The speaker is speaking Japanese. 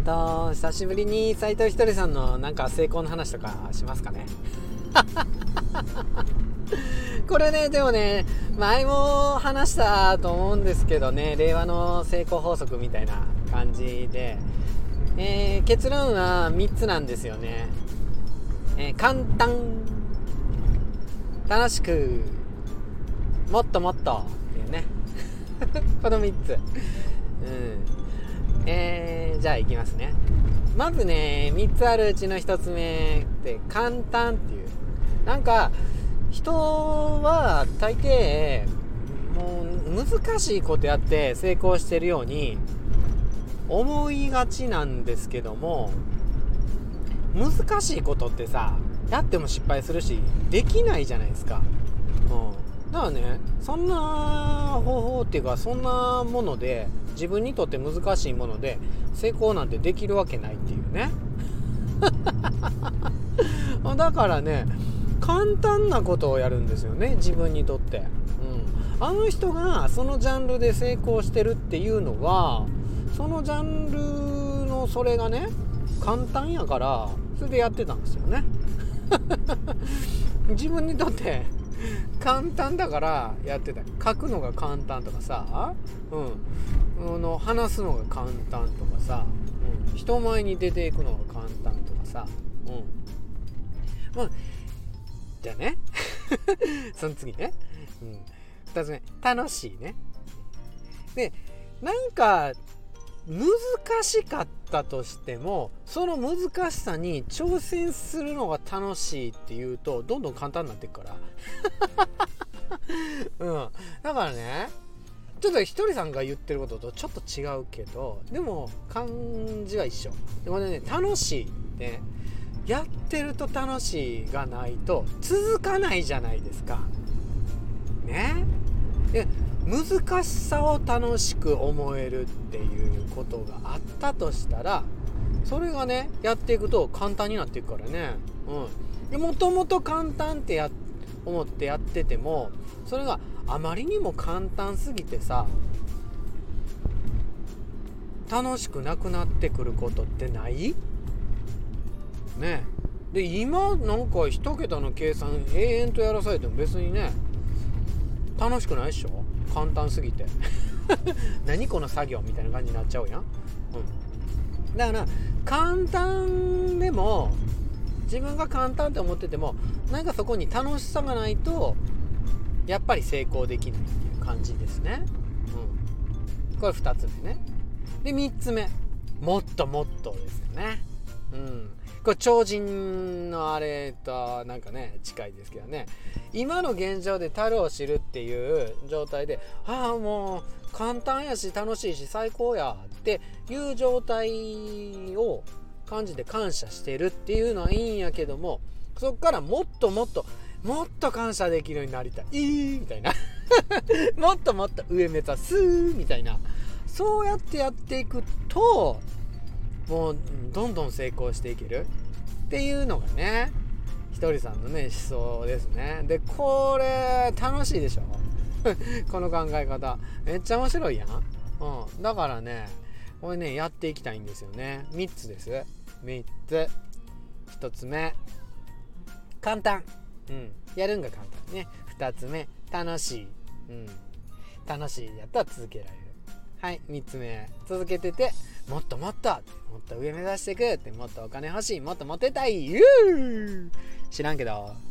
と久しぶりに斎藤ひとりさんのなんか成功の話とかしますかね？これねでもね前も話したと思うんですけどね令和の成功法則みたいな感じで、えー、結論は3つなんですよね、えー、簡単楽しくもっともっとっていうね。この3つ。うん。えー、じゃあいきますね。まずね3つあるうちの1つ目って簡単っていう。なんか人は大抵もう難しいことやって成功してるように思いがちなんですけども難しいことってさやっても失敗するしできないじゃないですか、うん、だからねそんな方法っていうかそんなもので自分にとって難しいもので成功なんてできるわけないっていうね。だからね簡単なことをやるんですよね自分にとって、うん、あの人がそのジャンルで成功してるっていうのはそのジャンルのそれがね簡単やからそれでやってたんですよね。自分にとって簡単だからやってた。書くのが簡単とかさ、うん、の話すのが簡単とかさ、うん、人前に出ていくのが簡単とかさ、うん。まあ、じゃあね。その次ね、うん、2つ目楽しいね。でなんか難しかったとしてもその難しさに挑戦するのが楽しいっていうとどんどん簡単になっていくから。うん。だからねちょっとひとりさんが言ってることとちょっと違うけどでも感じは一緒。でもね楽しいってやってると楽しいがないと続かないじゃないですか。ね。で難しさを楽しく思えるっていうことがあったとしたらそれがねやっていくと簡単になっていくからね。うん。もともと簡単ってや思ってやっててもそれがあまりにも簡単すぎてさ楽しくなくなってくることってない？ね。で今なんか一桁の計算永遠とやらされても別にね楽しくないでしょ？簡単すぎて。何この作業みたいな感じになっちゃうやん、うん、だから簡単でも自分が簡単って思っててもなんかそこに楽しさがないとやっぱり成功できないっていう感じですね、うん、これ2つ目ね。で3つ目。もっともっとですよね。うん。これ超人のあれとなんかね近いですけどね。今の現状で樽を知るっていう状態でああもう簡単やし楽しいし最高やっていう状態を感じて感謝してるっていうのはいいんやけどもそっからもっともっともっと感謝できるようになりたい。みたいな。もっともっと上目指すみたいな。そうやってやっていくともうどんどん成功していけるっていうのがねひとりさんのね思想ですね。でこれ楽しいでしょ？この考え方。めっちゃ面白いやん、うん、だからねこれねやっていきたいんですよね。3つです。3つ。1つ目。簡単。うん。やるんが簡単ね。2つ目。楽しい。うん。楽しいやったら続けられる。はい。3つ目。続けててもっともっともっと上目指していくってもっとお金欲しいもっとモテたい知らんけど。